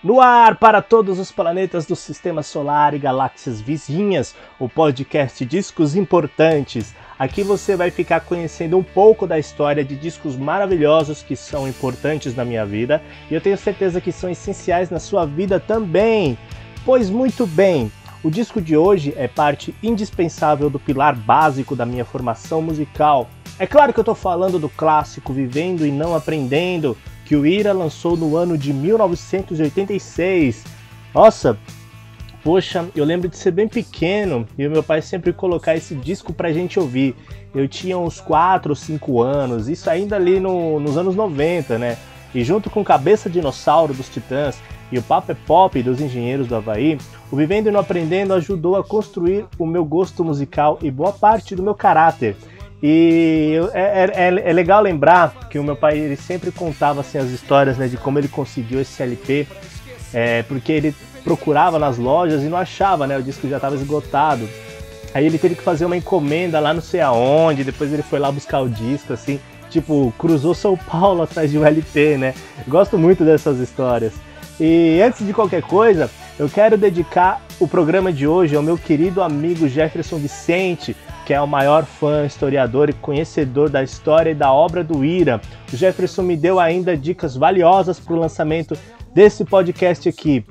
No ar para todos os planetas do sistema solar e galáxias vizinhas, o podcast Discos Importantes. Aqui você vai ficar conhecendo um pouco da história de discos maravilhosos que são importantes na minha vida e eu tenho certeza que são essenciais na sua vida também. Pois muito bem, o disco de hoje é parte indispensável do pilar básico da minha formação musical. É claro que eu estou falando do clássico Vivendo e Não Aprendendo, que o Ira lançou no ano de 1986. Nossa, poxa, eu lembro de ser bem pequeno e o meu pai sempre colocar esse disco pra gente ouvir. Eu tinha uns 4 ou 5 anos, isso ainda ali no, nos anos 90, né? E junto com Cabeça Dinossauro dos Titãs e o Papo é Pop dos Engenheiros do Havaí, o Vivendo e Não Aprendendo ajudou a construir o meu gosto musical e boa parte do meu caráter. E é, é, é, legal lembrar que o meu pai ele sempre contava assim, as histórias né, de como ele conseguiu esse LP, é, porque ele procurava nas lojas e não achava, né? O disco já estava esgotado. Aí ele teve que fazer uma encomenda lá não sei aonde, depois ele foi lá buscar o disco, assim, tipo, cruzou São Paulo atrás de um LP, né? Gosto muito dessas histórias. E antes de qualquer coisa, eu quero dedicar o programa de hoje ao meu querido amigo Jefferson Vicente, que é o maior fã, historiador e conhecedor da história e da obra do Ira. O Jefferson me deu ainda dicas valiosas para o lançamento desse podcast aqui.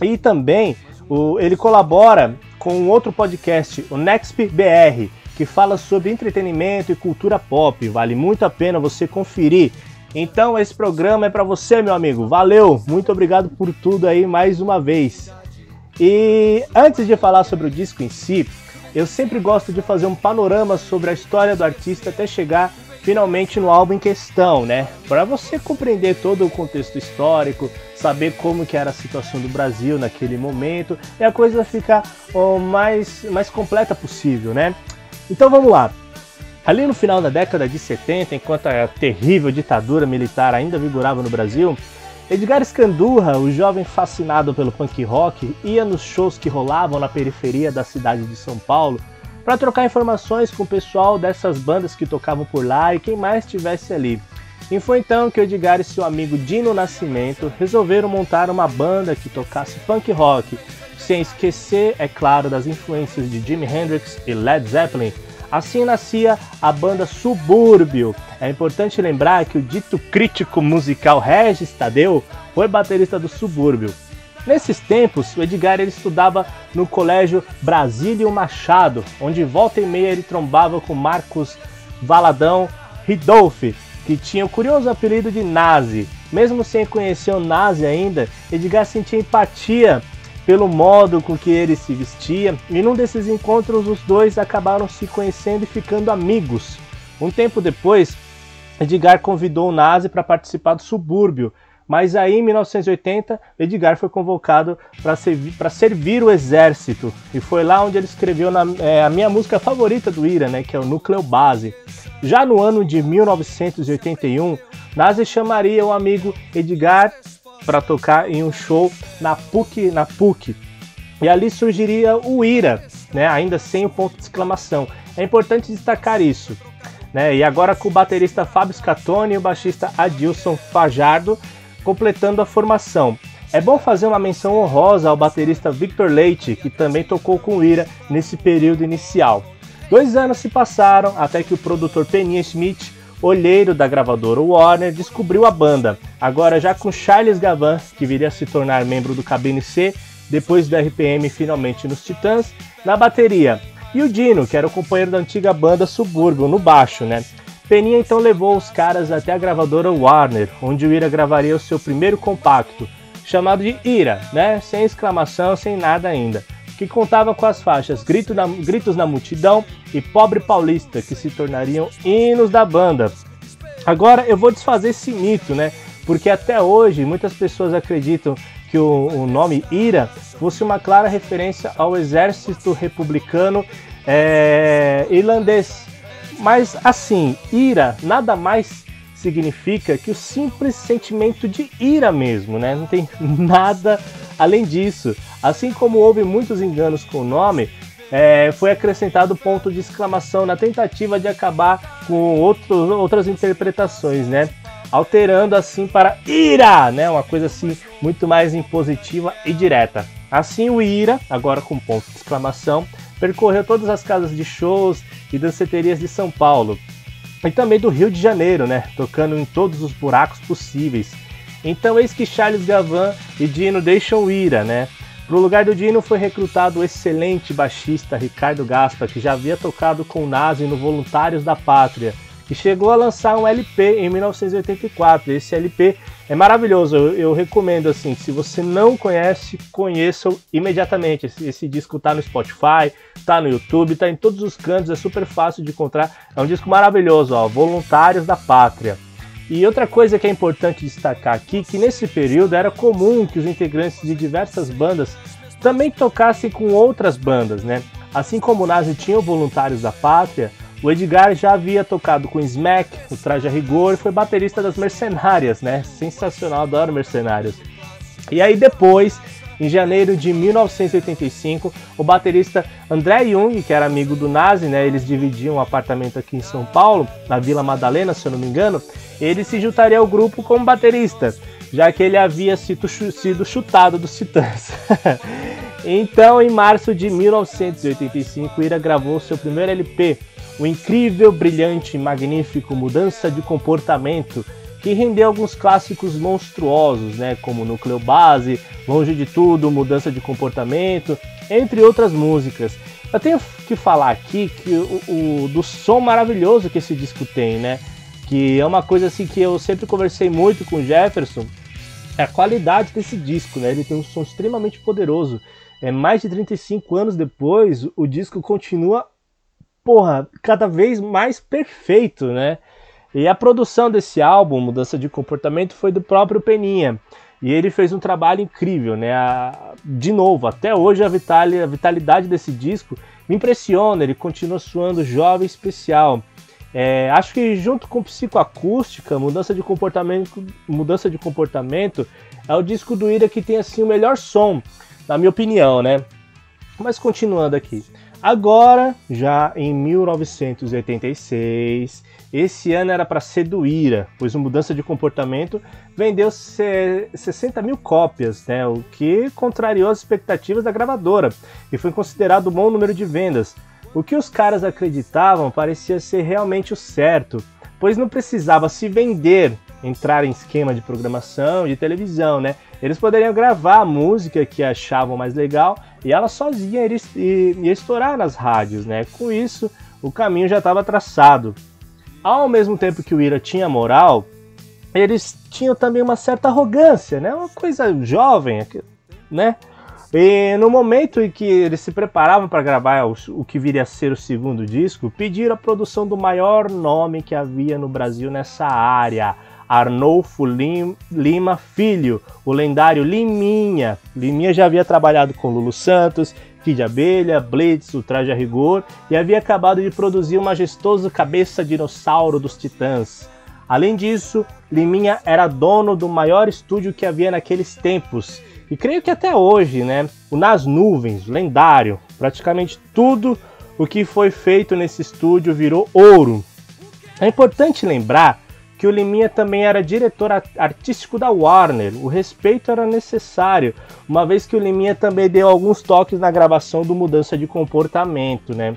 E também o, ele colabora com outro podcast, o Nexp BR, que fala sobre entretenimento e cultura pop. Vale muito a pena você conferir. Então esse programa é para você, meu amigo. Valeu, muito obrigado por tudo aí mais uma vez. E antes de falar sobre o disco em si, eu sempre gosto de fazer um panorama sobre a história do artista até chegar finalmente no álbum em questão, né? Para você compreender todo o contexto histórico, saber como que era a situação do Brasil naquele momento e a coisa ficar o mais, mais completa possível, né? Então vamos lá. Ali no final da década de 70, enquanto a terrível ditadura militar ainda vigorava no Brasil, Edgar Escandurra, o jovem fascinado pelo punk rock, ia nos shows que rolavam na periferia da cidade de São Paulo para trocar informações com o pessoal dessas bandas que tocavam por lá e quem mais estivesse ali. E foi então que Edgar e seu amigo Dino Nascimento resolveram montar uma banda que tocasse punk rock, sem esquecer, é claro, das influências de Jimi Hendrix e Led Zeppelin, Assim nascia a banda Subúrbio. É importante lembrar que o dito crítico musical Regis Tadeu foi baterista do Subúrbio. Nesses tempos, o Edgar ele estudava no colégio Brasílio Machado, onde volta e meia ele trombava com Marcos Valadão Ridolfi, que tinha o curioso apelido de Nazi. Mesmo sem conhecer o Nazi ainda, Edgar sentia empatia pelo modo com que ele se vestia, e num desses encontros os dois acabaram se conhecendo e ficando amigos. Um tempo depois, Edgar convidou o Nazi para participar do subúrbio, mas aí em 1980 Edgar foi convocado para servir, servir, o exército e foi lá onde ele escreveu na, é, a minha música favorita do Ira, né, que é o Núcleo Base. Já no ano de 1981, Nazi chamaria o amigo Edgar para tocar em um show na PUC, na PUC. E ali surgiria o Ira, né, ainda sem o ponto de exclamação. É importante destacar isso. Né? E agora com o baterista Fábio Scatoni e o baixista Adilson Fajardo completando a formação. É bom fazer uma menção honrosa ao baterista Victor Leite, que também tocou com o Ira nesse período inicial. Dois anos se passaram até que o produtor Peninha Schmidt olheiro da gravadora Warner descobriu a banda, agora já com Charles Gavan, que viria a se tornar membro do Cabine C, depois do RPM finalmente nos Titãs, na bateria, e o Dino, que era o companheiro da antiga banda Subúrbio, no baixo, né? Peninha então levou os caras até a gravadora Warner, onde o Ira gravaria o seu primeiro compacto, chamado de Ira, né? Sem exclamação, sem nada ainda que contava com as faixas Grito na, Gritos na Multidão e Pobre Paulista, que se tornariam hinos da banda. Agora eu vou desfazer esse mito, né? Porque até hoje muitas pessoas acreditam que o, o nome Ira fosse uma clara referência ao exército republicano é, irlandês. Mas assim, ira nada mais significa que o simples sentimento de ira mesmo, né? Não tem nada além disso. Assim como houve muitos enganos com o nome, é, foi acrescentado ponto de exclamação na tentativa de acabar com outros, outras interpretações, né? alterando assim para Ira, né? Uma coisa assim muito mais impositiva e direta. Assim o Ira, agora com ponto de exclamação, percorreu todas as casas de shows e danceterias de São Paulo e também do Rio de Janeiro, né? Tocando em todos os buracos possíveis. Então eis que Charles Gavan e Dino deixam o Ira, né? Pro lugar do Dino foi recrutado o excelente baixista Ricardo Gaspa, que já havia tocado com Nazi no Voluntários da Pátria e chegou a lançar um LP em 1984. Esse LP é maravilhoso, eu, eu recomendo assim, se você não conhece, conheça imediatamente. Esse, esse disco tá no Spotify, tá no YouTube, tá em todos os cantos, é super fácil de encontrar. É um disco maravilhoso, ó, Voluntários da Pátria. E outra coisa que é importante destacar aqui, que nesse período era comum que os integrantes de diversas bandas também tocassem com outras bandas, né? Assim como o Nazi tinha o Voluntários da Pátria, o Edgar já havia tocado com Smack, o Traje a Rigor, e foi baterista das Mercenárias, né? Sensacional, adoro Mercenários. E aí depois, em janeiro de 1985, o baterista André Jung, que era amigo do Nazi, né? Eles dividiam um apartamento aqui em São Paulo, na Vila Madalena, se eu não me engano. Ele se juntaria ao grupo como baterista, já que ele havia sido, chutado dos Titãs. então, em março de 1985, Ira gravou seu primeiro LP, o incrível, brilhante e magnífico Mudança de Comportamento, que rendeu alguns clássicos monstruosos, né, como Núcleo Base, Longe de Tudo, Mudança de Comportamento, entre outras músicas. Eu tenho que falar aqui que o, o, do som maravilhoso que esse disco tem, né? Que é uma coisa assim que eu sempre conversei muito com o Jefferson, é a qualidade desse disco, né? Ele tem um som extremamente poderoso. É mais de 35 anos depois, o disco continua porra, cada vez mais perfeito, né? E a produção desse álbum, Mudança de Comportamento, foi do próprio Peninha. E ele fez um trabalho incrível, né? A, de novo, até hoje a, a vitalidade desse disco me impressiona, ele continua suando jovem especial. É, acho que junto com psicoacústica, mudança de comportamento, mudança de comportamento é o disco do Ira que tem assim o melhor som, na minha opinião, né? Mas continuando aqui. Agora, já em 1986, esse ano era para ser do Ira, pois a mudança de comportamento vendeu 60 mil cópias, né, o que contrariou as expectativas da gravadora e foi considerado um bom número de vendas. O que os caras acreditavam parecia ser realmente o certo, pois não precisava se vender, entrar em esquema de programação de televisão, né? Eles poderiam gravar a música que achavam mais legal e ela sozinha ia estourar nas rádios, né? Com isso, o caminho já estava traçado. Ao mesmo tempo que o Ira tinha moral, eles tinham também uma certa arrogância, né? Uma coisa jovem, né? E no momento em que eles se preparavam para gravar o, o, que viria a ser o segundo disco, pediram a produção do maior nome que havia no Brasil nessa área, Arnolfo Lima Filho, o lendário Liminha. Liminha já havia trabalhado com Lulu Santos, Kid Abelha, Blitz, o Traje a Rigor e havia acabado de produzir o majestoso Cabeça Dinossauro dos Titãs. Além disso, Liminha era dono do maior estúdio que havia naqueles tempos. E creio que até hoje, né? O Nas Nuvens, lendário. Praticamente tudo o que foi feito nesse estúdio virou ouro. É importante lembrar que o Liminha também era diretor artístico da Warner. O respeito era necessário, uma vez que o Liminha também deu alguns toques na gravação do Mudança de Comportamento, né?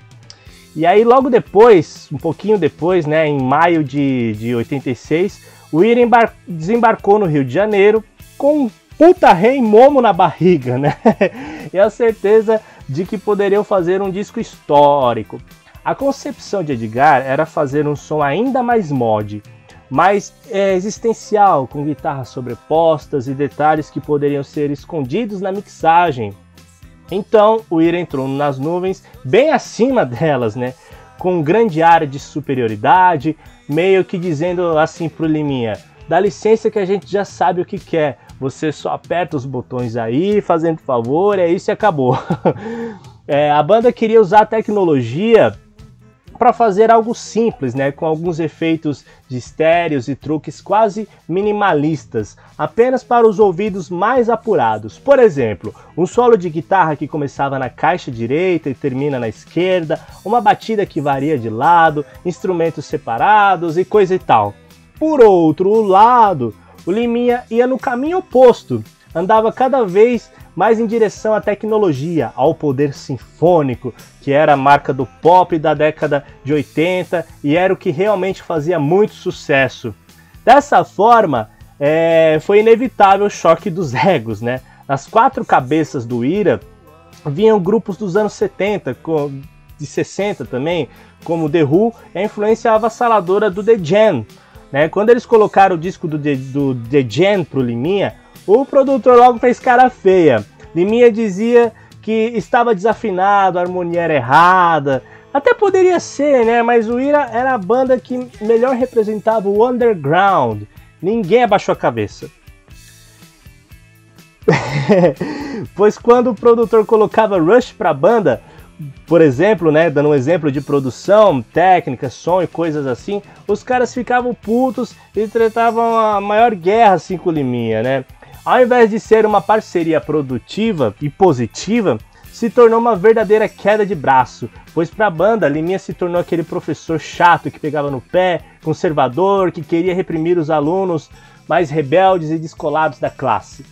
E aí logo depois, um pouquinho depois, né, em maio de, de 86, o Ira desembarcou no Rio de Janeiro com puta rei momo na barriga, né? e a certeza de que poderiam fazer um disco histórico. A concepção de Edgar era fazer um som ainda mais mod, mais é, existencial, com guitarras sobrepostas e detalhes que poderiam ser escondidos na mixagem. Então o Ira entrou nas nuvens, bem acima delas, né? Com um grande área de superioridade, meio que dizendo assim pro Liminha: dá licença que a gente já sabe o que quer, você só aperta os botões aí, fazendo favor, é isso e acabou. é, a banda queria usar a tecnologia para fazer algo simples, né, com alguns efeitos de estéreos e truques quase minimalistas, apenas para os ouvidos mais apurados. Por exemplo, um solo de guitarra que começava na caixa direita e termina na esquerda, uma batida que varia de lado, instrumentos separados e coisa e tal. Por outro lado, o Liminha ia no caminho oposto, andava cada vez mais em direção à tecnologia, ao poder sinfônico, que era a marca do pop da década de 80 e era o que realmente fazia muito sucesso. Dessa forma, é, foi inevitável o choque dos egos, né? Nas quatro cabeças do Ira vinham grupos dos anos 70, de 60 também, como The Who, e a influência avassaladora do The Jam. Né? Quando eles colocaram o disco do do The Jam pro Liminha, o produtor logo fez cara feia. Liminha dizia que estava desafinado, a harmonia era errada. Até poderia ser, né? Mas o Ira era a banda que melhor representava o underground. Ninguém abaixou a cabeça. pois quando o produtor colocava Rush para a banda, por exemplo, né, dando um exemplo de produção, técnica, som e coisas assim, os caras ficavam putos e tratavam a maior guerra assim com o Liminha, né? Ao invés de ser uma parceria produtiva e positiva, se tornou uma verdadeira queda de braço, pois para a banda, Liminha se tornou aquele professor chato que pegava no pé, conservador, que queria reprimir os alunos mais rebeldes e descolados da classe.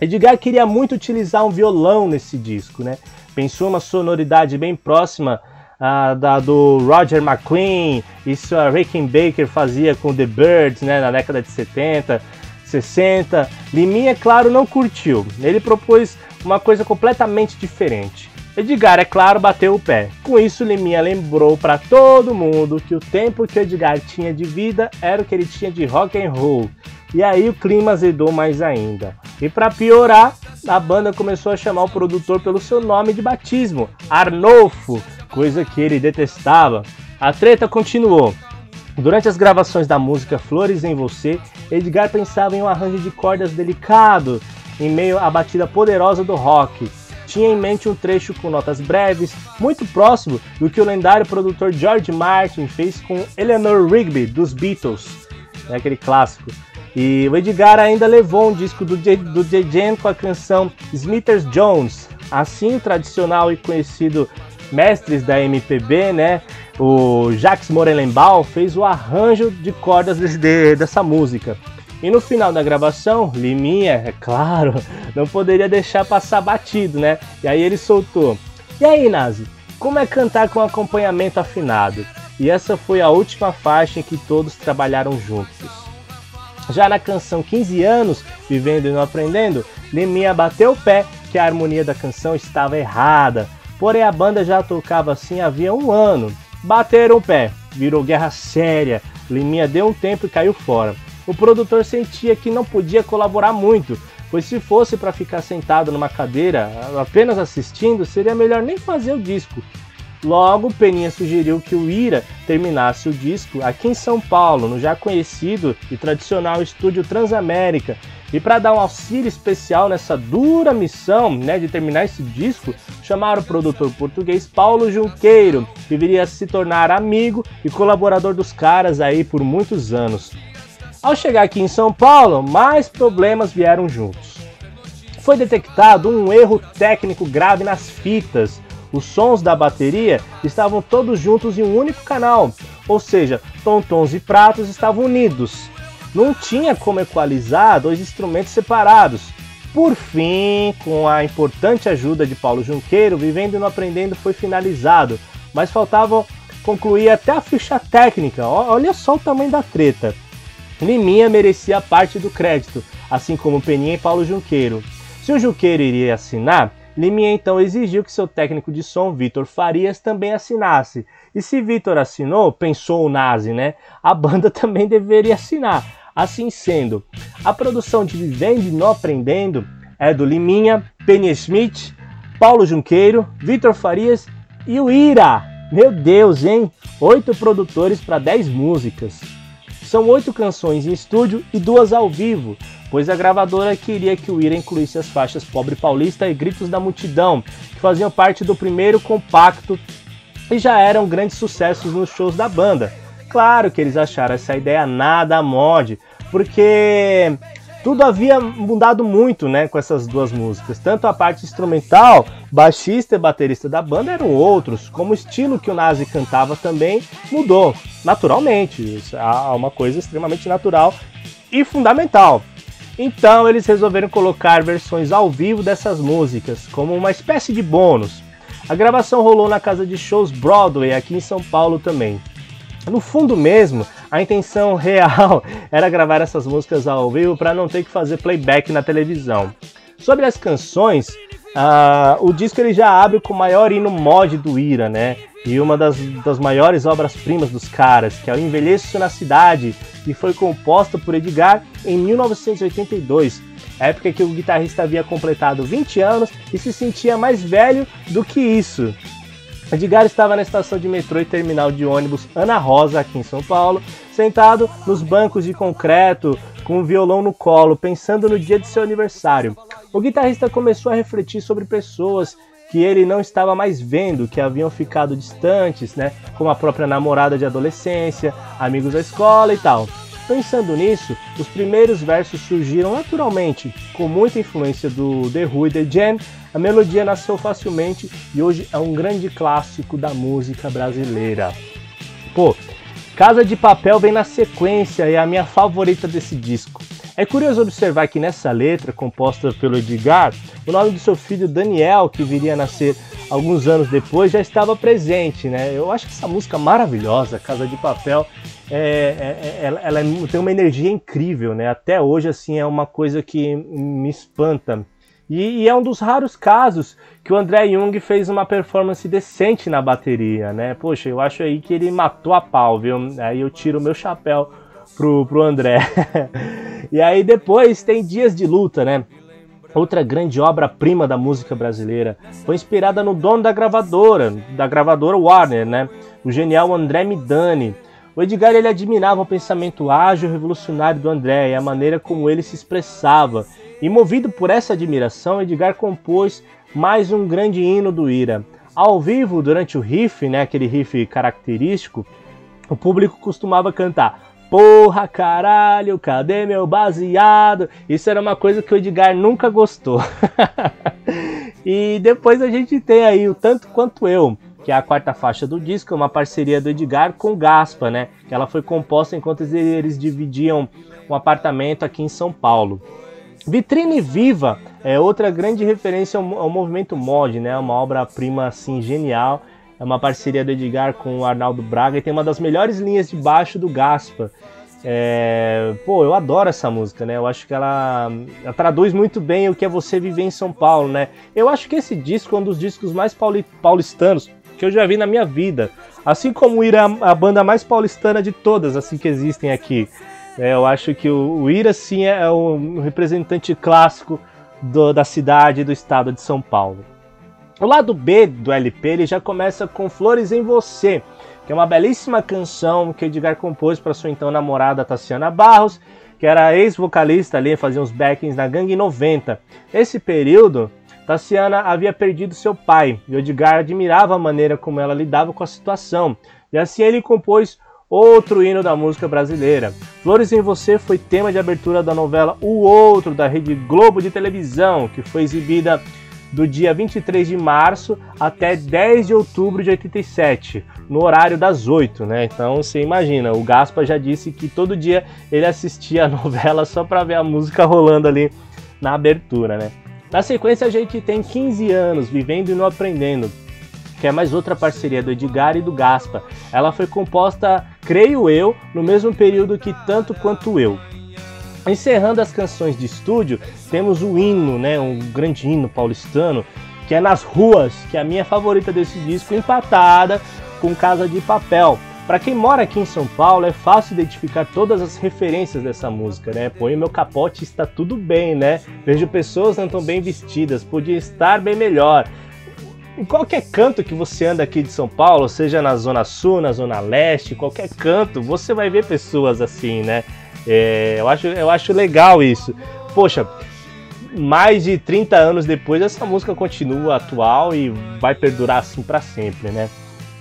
Edgar queria muito utilizar um violão nesse disco, né? Pensou uma sonoridade bem próxima uh, da do Roger McQueen, isso a Baker fazia com The Birds, né, na década de 70, 60. Liminha, claro, não curtiu. Ele propôs uma coisa completamente diferente. Edgar, é claro, bateu o pé. Com isso, Liminha lembrou para todo mundo que o tempo que Edgar tinha de vida era o que ele tinha de rock and roll. E aí o clima azedou mais ainda. E para piorar, a banda começou a chamar o produtor pelo seu nome de batismo, Arnolfo, coisa que ele detestava. A treta continuou. Durante as gravações da música Flores em Você, Edgar pensava em um arranjo de cordas delicado, em meio à batida poderosa do rock. Tinha em mente um trecho com notas breves, muito próximo do que o lendário produtor George Martin fez com Eleanor Rigby, dos Beatles, né, aquele clássico. E o Edgar ainda levou um disco do, J, do Jam com a canção Smithers Jones, assim tradicional e conhecido mestres da MPB, né? O Jacques Morelenbaum fez o arranjo de cordas de, de, dessa música. E no final da gravação, Liminha, é claro, não poderia deixar passar batido, né? E aí ele soltou: E aí, Nazi, como é cantar com acompanhamento afinado? E essa foi a última faixa em que todos trabalharam juntos. Já na canção 15 anos, Vivendo e Não Aprendendo, Liminha bateu o pé que a harmonia da canção estava errada. Porém, a banda já tocava assim havia um ano. Bateram o pé, virou guerra séria. Liminha deu um tempo e caiu fora o produtor sentia que não podia colaborar muito, pois se fosse para ficar sentado numa cadeira apenas assistindo, seria melhor nem fazer o disco. Logo, Peninha sugeriu que o Ira terminasse o disco aqui em São Paulo, no já conhecido e tradicional estúdio Transamérica. E para dar um auxílio especial nessa dura missão né, de terminar esse disco, chamaram o produtor português Paulo Junqueiro, que viria a se tornar amigo e colaborador dos caras aí por muitos anos. Ao chegar aqui em São Paulo, mais problemas vieram juntos. Foi detectado um erro técnico grave nas fitas. Os sons da bateria estavam todos juntos em um único canal, ou seja, tontons e pratos estavam unidos. Não tinha como equalizar dois instrumentos separados. Por fim, com a importante ajuda de Paulo Junqueiro, Vivendo e Não Aprendendo foi finalizado, mas faltava concluir até a ficha técnica. Olha só o tamanho da treta. Liminha merecia parte do crédito, assim como Peninha e Paulo Junqueiro. Se o Junqueiro iria assinar, Liminha então exigiu que seu técnico de som, Vitor Farias, também assinasse. E se Vitor assinou, pensou o Nazi, né? A banda também deveria assinar. Assim sendo, a produção de Vivendo e Não Aprendendo é do Liminha, Penny Schmidt, Paulo Junqueiro, Vitor Farias e o Ira. Meu Deus, hein? Oito produtores para dez músicas. São oito canções em estúdio e duas ao vivo, pois a gravadora queria que o Ira incluísse as faixas Pobre Paulista e Gritos da Multidão, que faziam parte do primeiro compacto e já eram grandes sucessos nos shows da banda. Claro que eles acharam essa ideia nada mod, porque tudo havia mudado muito, né, com essas duas músicas. Tanto a parte instrumental, baixista e baterista da banda eram outros, como o estilo que o Nazi cantava também mudou, naturalmente. Isso é uma coisa extremamente natural e fundamental. Então eles resolveram colocar versões ao vivo dessas músicas, como uma espécie de bônus. A gravação rolou na casa de shows Broadway, aqui em São Paulo também. No fundo mesmo, a intenção real era gravar essas músicas ao vivo para não ter que fazer playback na televisão. Sobre as canções, uh, o disco ele já abre com o maior hino mod do Ira, né? E uma das, das maiores obras-primas dos caras, que é o Envelheço na Cidade, que foi composta por Edgar em 1982, época que o guitarrista havia completado 20 anos e se sentia mais velho do que isso. Edgar estava na estação de metrô e terminal de ônibus Ana Rosa, aqui em São Paulo, sentado nos bancos de concreto, com um violão no colo, pensando no dia de seu aniversário. O guitarrista começou a refletir sobre pessoas que ele não estava mais vendo, que haviam ficado distantes, né, como a própria namorada de adolescência, amigos da escola e tal. Pensando nisso, os primeiros versos surgiram naturalmente, com muita influência do The Who e The Jam, a melodia nasceu facilmente e hoje é um grande clássico da música brasileira. Pô, Casa de Papel vem na sequência e é a minha favorita desse disco. É curioso observar que nessa letra, composta pelo Edgar, o nome do seu filho Daniel, que viria a nascer alguns anos depois, já estava presente, né? Eu acho que essa música maravilhosa, Casa de Papel, é, é, é, ela, ela tem uma energia incrível, né? Até hoje, assim, é uma coisa que me espanta e, e, é um dos raros casos que o André Jung fez uma performance decente na bateria, né? Poxa, eu acho aí que ele matou a pau, viu? Aí eu tiro o meu chapéu pro, pro André. e aí depois tem Dias de Luta, né? Outra grande obra-prima da música brasileira. Foi inspirada no dono da gravadora, da gravadora Warner, né? O genial André Midani. O Edgar ele admirava o pensamento ágil e revolucionário do André e a maneira como ele se expressava e movido por essa admiração, Edgar compôs mais um grande hino do Ira. Ao vivo, durante o riff, né, aquele riff característico, o público costumava cantar Porra, caralho, cadê meu baseado? Isso era uma coisa que o Edgar nunca gostou. e depois a gente tem aí o Tanto Quanto Eu, que é a quarta faixa do disco, uma parceria do Edgar com Gaspa, né? Ela foi composta enquanto eles dividiam um apartamento aqui em São Paulo. Vitrine Viva é outra grande referência ao, ao movimento mod, né? Uma obra-prima assim genial. É uma parceria do Edgar com o Arnaldo Braga e tem uma das melhores linhas de baixo do Gaspa. É... Pô, eu adoro essa música, né? Eu acho que ela, ela, traduz muito bem o que é você viver em São Paulo, né? Eu acho que esse disco é um dos discos mais pauli... paulistanos que eu já vi na minha vida. Assim como ir a, a banda mais paulistana de todas, assim que existem aqui. É, eu acho que o, o Ira, sim, é um representante clássico do, da cidade e do estado de São Paulo. O lado B do LP ele já começa com Flores em Você, que é uma belíssima canção que Edgar compôs para sua então namorada Tassiana Barros, que era ex-vocalista ali, fazia uns backings na Gangue 90. Nesse período, Tassiana havia perdido seu pai e Edgar admirava a maneira como ela lidava com a situação. E assim ele compôs outro hino da música brasileira. Flores em Você foi tema de abertura da novela O Outro, da Rede Globo de televisão, que foi exibida do dia 23 de março até 10 de outubro de 87, no horário das 8, né? Então você imagina, o Gaspa já disse que todo dia ele assistia a novela só para ver a música rolando ali na abertura, né? Na sequência a gente tem 15 anos vivendo e não aprendendo, que é mais outra parceria do Edgar e do Gaspa. Ela foi composta, creio eu, no mesmo período que Tanto Quanto Eu. Encerrando as canções de estúdio, temos o hino, né, um grande hino paulistano, que é Nas Ruas, que é a minha favorita desse disco, empatada com Casa de Papel. Para quem mora aqui em São Paulo, é fácil identificar todas as referências dessa música, né? Põe meu capote, está tudo bem, né? Vejo pessoas não tão bem vestidas, podia estar bem melhor. Em qualquer canto que você anda aqui de São Paulo, seja na Zona Sul, na Zona Leste, qualquer canto, você vai ver pessoas assim, né? É, eu, acho, eu acho legal isso. Poxa, mais de 30 anos depois, essa música continua atual e vai perdurar assim para sempre, né?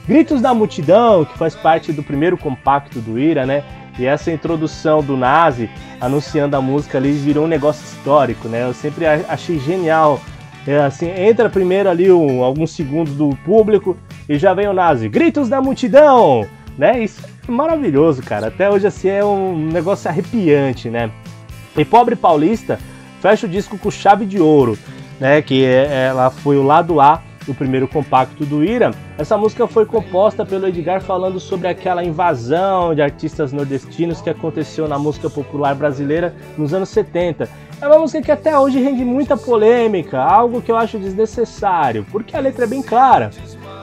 Gritos da Multidão, que faz parte do primeiro compacto do Ira, né? E essa introdução do Nazi anunciando a música ali virou um negócio histórico, né? Eu sempre achei genial. É, assim, entra primeiro ali um, alguns segundos do público e já vem o Nazi, gritos da multidão, né? Isso é maravilhoso, cara. Até hoje assim é um negócio arrepiante, né? E Pobre Paulista fecha o disco com chave de ouro, né? Que é, ela foi o lado A do primeiro compacto do Ira. Essa música foi composta pelo Edgar falando sobre aquela invasão de artistas nordestinos que aconteceu na música popular brasileira nos anos 70. É uma música que até hoje rende muita polêmica, algo que eu acho desnecessário, porque a letra é bem clara.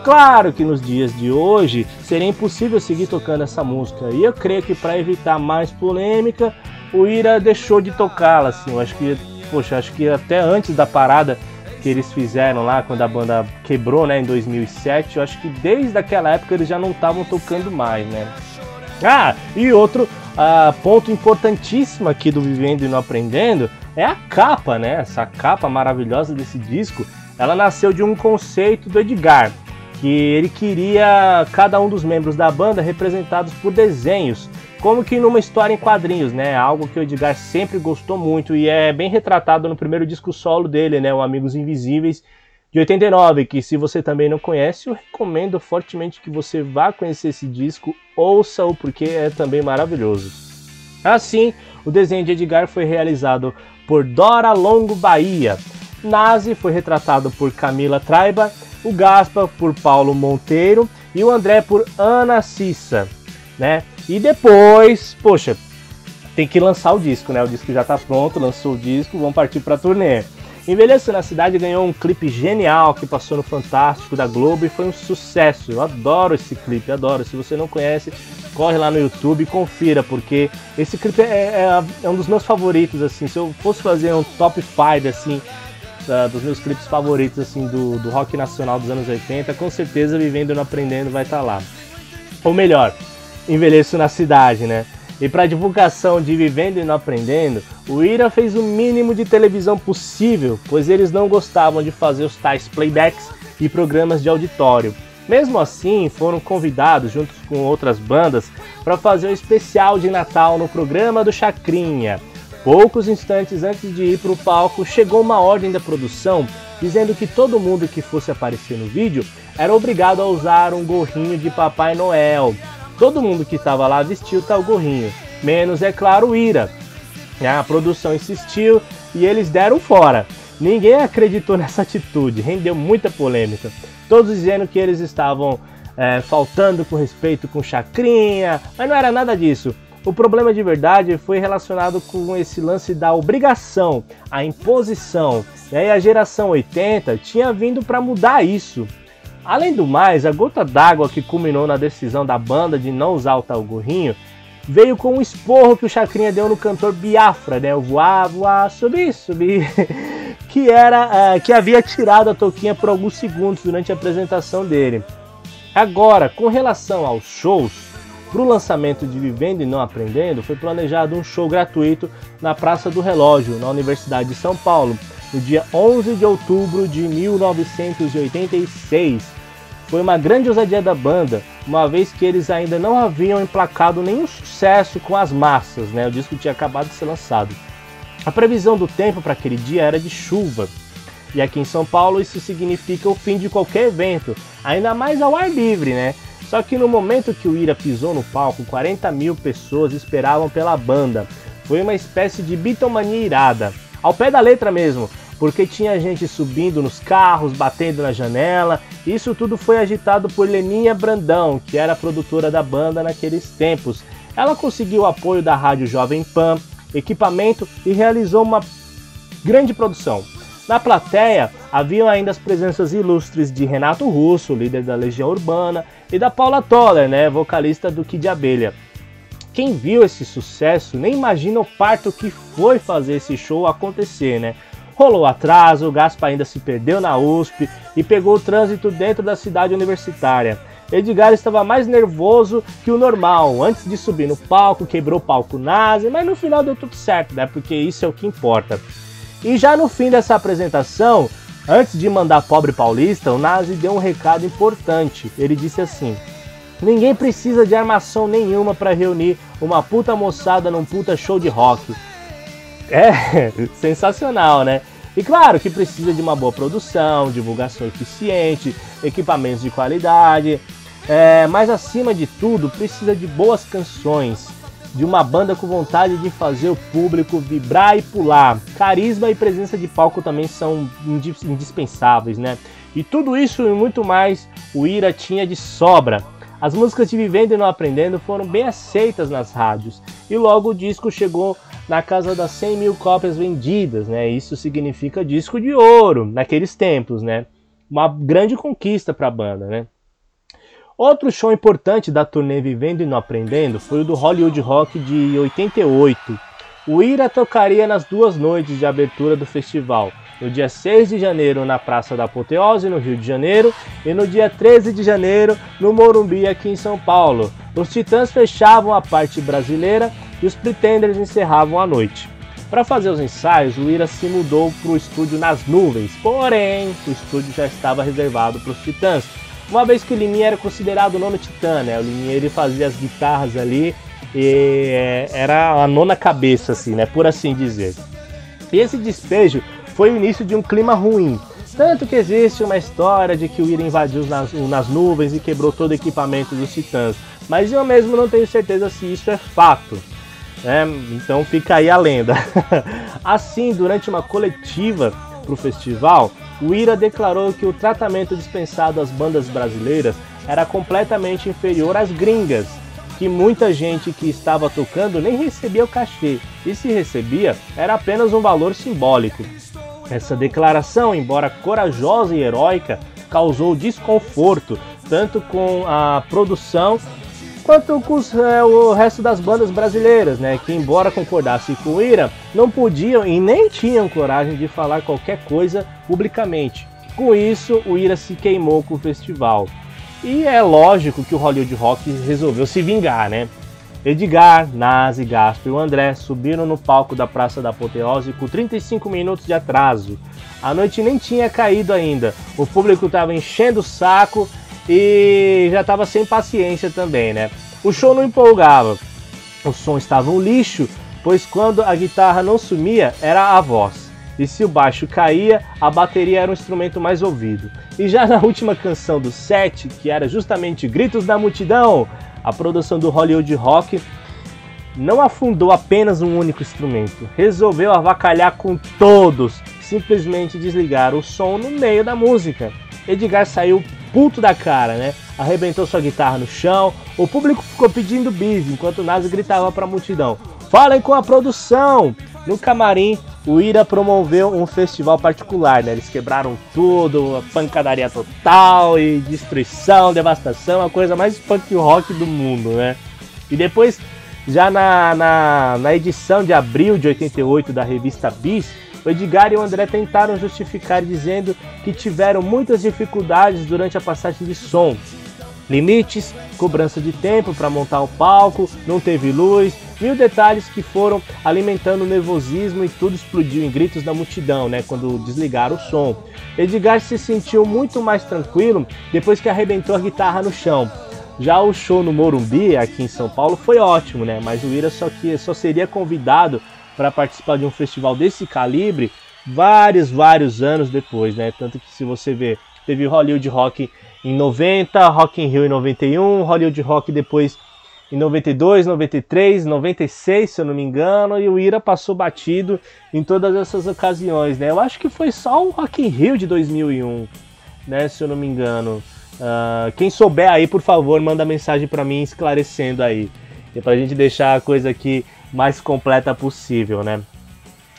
Claro que nos dias de hoje seria impossível seguir tocando essa música, e eu creio que para evitar mais polêmica, o Ira deixou de tocá-la, assim, eu acho que, poxa, acho que até antes da parada que eles fizeram lá quando a banda quebrou, né, em 2007. Eu acho que desde aquela época eles já não estavam tocando mais, né? Ah, e outro uh, ponto importantíssimo aqui do Vivendo e Não Aprendendo é a capa, né? Essa capa maravilhosa desse disco. Ela nasceu de um conceito do Edgar, que ele queria cada um dos membros da banda representados por desenhos como que numa história em quadrinhos, né? Algo que o Edgar sempre gostou muito e é bem retratado no primeiro disco solo dele, né? O Amigos Invisíveis de 89, que se você também não conhece, eu recomendo fortemente que você vá conhecer esse disco, ouça-o porque é também maravilhoso. Assim, o desenho de Edgar foi realizado por Dora Longo Bahia, Nazi foi retratado por Camila Traiba, o Gaspa por Paulo Monteiro e o André por Ana Cissa, né? E depois, poxa, tem que lançar o disco, né? O disco já tá pronto, lançou o disco, vamos partir pra turnê. Envelheceu na Cidade ganhou um clipe genial que passou no Fantástico da Globo e foi um sucesso. Eu adoro esse clipe, adoro. Se você não conhece, corre lá no YouTube e confira, porque esse clipe é, é, é um dos meus favoritos, assim. Se eu fosse fazer um top 5, assim, uh, dos meus clipes favoritos, assim, do, do rock nacional dos anos 80, com certeza Vivendo e Aprendendo vai estar tá lá. Ou melhor, envelheço na cidade, né? E para divulgação de Vivendo e Não Aprendendo, o Ira fez o mínimo de televisão possível, pois eles não gostavam de fazer os tais playbacks e programas de auditório. Mesmo assim, foram convidados, juntos com outras bandas, para fazer um especial de Natal no programa do Chacrinha. Poucos instantes antes de ir para o palco, chegou uma ordem da produção dizendo que todo mundo que fosse aparecer no vídeo era obrigado a usar um gorrinho de Papai Noel. Todo mundo que estava lá vestiu tal gorrinho, menos, é claro, Ira. A produção insistiu e eles deram fora. Ninguém acreditou nessa atitude, rendeu muita polêmica. Todos dizendo que eles estavam é, faltando com respeito com Chacrinha, mas não era nada disso. O problema de verdade foi relacionado com esse lance da obrigação, a imposição. Né? E a geração 80 tinha vindo para mudar isso. Além do mais, a gota d'água que culminou na decisão da banda de não usar o tal gorrinho veio com um esporro que o Chacrinha deu no cantor Biafra, né? O voar, voar, subir, subir, que era uh, que havia tirado a toquinha por alguns segundos durante a apresentação dele. Agora, com relação aos shows, para o lançamento de Vivendo e Não Aprendendo, foi planejado um show gratuito na Praça do Relógio, na Universidade de São Paulo, no dia 11 de outubro de 1986. Foi uma grande ousadia da banda, uma vez que eles ainda não haviam emplacado nenhum sucesso com as massas, né? O disco tinha acabado de ser lançado. A previsão do tempo para aquele dia era de chuva. E aqui em São Paulo isso significa o fim de qualquer evento, ainda mais ao ar livre, né? Só que no momento que o Ira pisou no palco, 40 mil pessoas esperavam pela banda. Foi uma espécie de bitomania irada. Ao pé da letra mesmo, porque tinha gente subindo nos carros, batendo na janela. Isso tudo foi agitado por Leninha Brandão, que era produtora da banda naqueles tempos. Ela conseguiu o apoio da Rádio Jovem Pan, equipamento e realizou uma grande produção. Na plateia haviam ainda as presenças ilustres de Renato Russo, líder da Legião Urbana, e da Paula Toller, né, vocalista do Kid Abelha. Quem viu esse sucesso nem imagina o parto que foi fazer esse show acontecer, né? Rolou atraso, o Gaspa ainda se perdeu na USP e pegou o trânsito dentro da cidade universitária. Edgar estava mais nervoso que o normal. Antes de subir no palco, quebrou o palco nazi, mas no final deu tudo certo, né? Porque isso é o que importa. E já no fim dessa apresentação, antes de mandar Pobre Paulista, o Nazi deu um recado importante. Ele disse assim: Ninguém precisa de armação nenhuma para reunir uma puta moçada num puta show de rock. É sensacional, né? E claro que precisa de uma boa produção, divulgação eficiente, equipamentos de qualidade, é, mas acima de tudo precisa de boas canções, de uma banda com vontade de fazer o público vibrar e pular. Carisma e presença de palco também são indispensáveis, né? E tudo isso e muito mais o Ira tinha de sobra. As músicas de Vivendo e Não Aprendendo foram bem aceitas nas rádios e logo o disco chegou na casa das 100 mil cópias vendidas, né? Isso significa disco de ouro naqueles tempos, né? Uma grande conquista para a banda, né? Outro show importante da turnê Vivendo e Não Aprendendo foi o do Hollywood Rock de 88. O Ira tocaria nas duas noites de abertura do festival, no dia 6 de janeiro na Praça da Apoteose, no Rio de Janeiro, e no dia 13 de janeiro no Morumbi, aqui em São Paulo. Os Titãs fechavam a parte brasileira e os Pretenders encerravam a noite. Para fazer os ensaios, o Ira se mudou para o estúdio nas nuvens, porém o estúdio já estava reservado para os Titãs, uma vez que o Liminha era considerado o nono titã, né? O Liminha ele fazia as guitarras ali e é, era a nona cabeça, assim, né? Por assim dizer. E esse despejo foi o início de um clima ruim. Tanto que existe uma história de que o Ira invadiu nas, nas nuvens e quebrou todo o equipamento dos titãs. Mas eu mesmo não tenho certeza se isso é fato. Né? Então fica aí a lenda. assim, durante uma coletiva para o festival, o IRA declarou que o tratamento dispensado às bandas brasileiras era completamente inferior às gringas, que muita gente que estava tocando nem recebia o cachê, e se recebia, era apenas um valor simbólico. Essa declaração, embora corajosa e heróica, causou desconforto tanto com a produção quanto com os, é, o resto das bandas brasileiras, né, que embora concordassem com o Ira, não podiam e nem tinham coragem de falar qualquer coisa publicamente. Com isso, o Ira se queimou com o festival. E é lógico que o Hollywood Rock resolveu se vingar, né? Edgar, Nazi, Gaspar e o André subiram no palco da Praça da Apoteose com 35 minutos de atraso. A noite nem tinha caído ainda. O público estava enchendo o saco e já estava sem paciência também, né? O show não empolgava, o som estava um lixo, pois quando a guitarra não sumia era a voz. E se o baixo caía, a bateria era o instrumento mais ouvido. E já na última canção do set, que era justamente Gritos da Multidão, a produção do Hollywood Rock não afundou apenas um único instrumento, resolveu avacalhar com todos, simplesmente desligar o som no meio da música. Edgar saiu puto da cara, né? Arrebentou sua guitarra no chão, o público ficou pedindo bis, enquanto Nazi gritava para a multidão: Falem com a produção! No camarim, o Ira promoveu um festival particular, né? Eles quebraram tudo, pancadaria total e destruição, devastação, a coisa mais punk rock do mundo, né? E depois, já na, na, na edição de abril de 88 da revista Bis, o Edgar e o André tentaram justificar dizendo que tiveram muitas dificuldades durante a passagem de som. Limites, cobrança de tempo para montar o palco, não teve luz, mil detalhes que foram alimentando o nervosismo e tudo explodiu em gritos da multidão, né, quando desligaram o som. Edgar se sentiu muito mais tranquilo depois que arrebentou a guitarra no chão. Já o show no Morumbi, aqui em São Paulo, foi ótimo, né? Mas o Ira só, que, só seria convidado para participar de um festival desse calibre vários, vários anos depois, né? Tanto que se você ver, teve Hollywood Rock em 90, Rock in Rio em 91, Hollywood Rock depois em 92, 93, 96, se eu não me engano, e o Ira passou batido em todas essas ocasiões, né? Eu acho que foi só o Rock in Rio de 2001, né? Se eu não me engano. Uh, quem souber aí, por favor, manda mensagem para mim esclarecendo aí, é pra gente deixar a coisa aqui mais completa possível, né?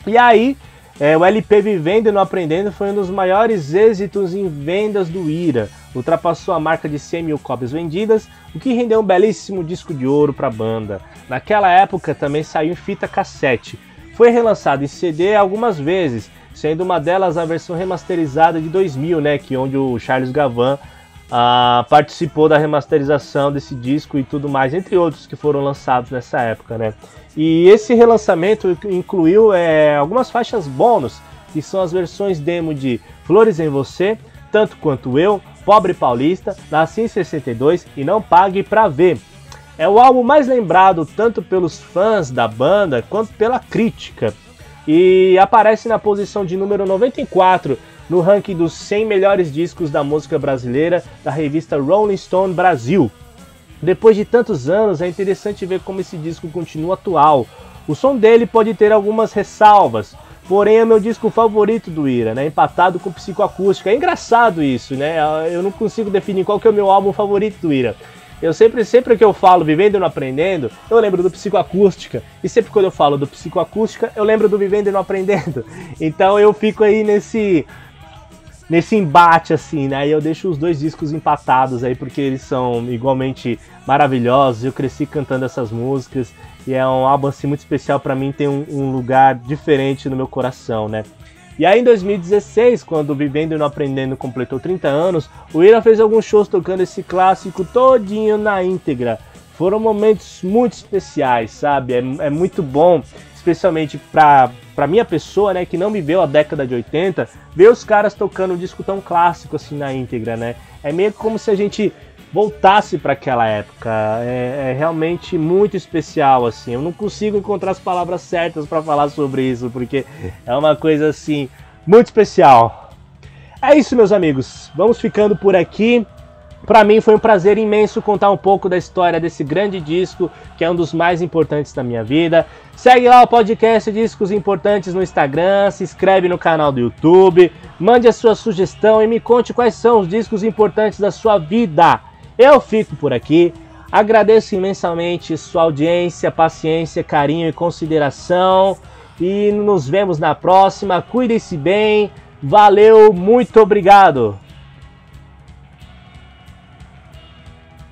E aí, é, o LP Vivendo e Não Aprendendo foi um dos maiores êxitos em vendas do Ira. Ultrapassou a marca de 100 mil cópias vendidas, o que rendeu um belíssimo disco de ouro para a banda. Naquela época também saiu em fita cassete. Foi relançado em CD algumas vezes, sendo uma delas a versão remasterizada de 2000, né, que onde o Charles Gavan ah, participou da remasterização desse disco e tudo mais, entre outros que foram lançados nessa época, né? E esse relançamento incluiu é, algumas faixas bônus, que são as versões demo de Flores em Você, Tanto Quanto Eu, Pobre Paulista, Nasci em 62 e Não Pague Pra Ver. É o álbum mais lembrado tanto pelos fãs da banda quanto pela crítica. E aparece na posição de número 94 no ranking dos 100 melhores discos da música brasileira da revista Rolling Stone Brasil. Depois de tantos anos, é interessante ver como esse disco continua atual. O som dele pode ter algumas ressalvas, porém é meu disco favorito do Ira, né? Empatado com Psicoacústica. É engraçado isso, né? Eu não consigo definir qual que é o meu álbum favorito do Ira. Eu sempre, sempre que eu falo Vivendo e Não Aprendendo, eu lembro do Psicoacústica. E sempre quando eu falo do Psicoacústica, eu lembro do Vivendo e Não Aprendendo. Então eu fico aí nesse nesse embate assim, né? E eu deixo os dois discos empatados aí porque eles são igualmente maravilhosos. Eu cresci cantando essas músicas e é um álbum assim muito especial para mim, tem um, um, lugar diferente no meu coração, né? E aí em 2016, quando Vivendo e Não Aprendendo completou 30 anos, o Ira fez alguns shows tocando esse clássico todinho na íntegra. Foram momentos muito especiais, sabe? É, é muito bom, especialmente para para minha pessoa, né, que não viveu a década de 80, ver os caras tocando um disco tão clássico assim na íntegra, né? É meio como se a gente voltasse para aquela época. É, é, realmente muito especial assim. Eu não consigo encontrar as palavras certas para falar sobre isso, porque é uma coisa assim muito especial. É isso, meus amigos. Vamos ficando por aqui. Para mim foi um prazer imenso contar um pouco da história desse grande disco, que é um dos mais importantes da minha vida. Segue lá o podcast Discos Importantes no Instagram, se inscreve no canal do YouTube, mande a sua sugestão e me conte quais são os discos importantes da sua vida. Eu fico por aqui. Agradeço imensamente sua audiência, paciência, carinho e consideração. E nos vemos na próxima. Cuide-se bem. Valeu, muito obrigado.